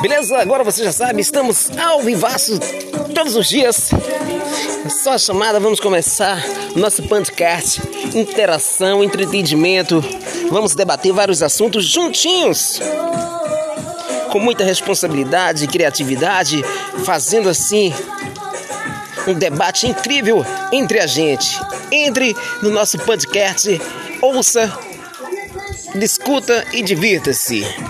Beleza? Agora você já sabe, estamos ao vivaço todos os dias. Só a chamada, vamos começar nosso podcast. Interação, entretenimento. Vamos debater vários assuntos juntinhos. Com muita responsabilidade e criatividade, fazendo assim um debate incrível entre a gente. Entre no nosso podcast, ouça, discuta e divirta-se.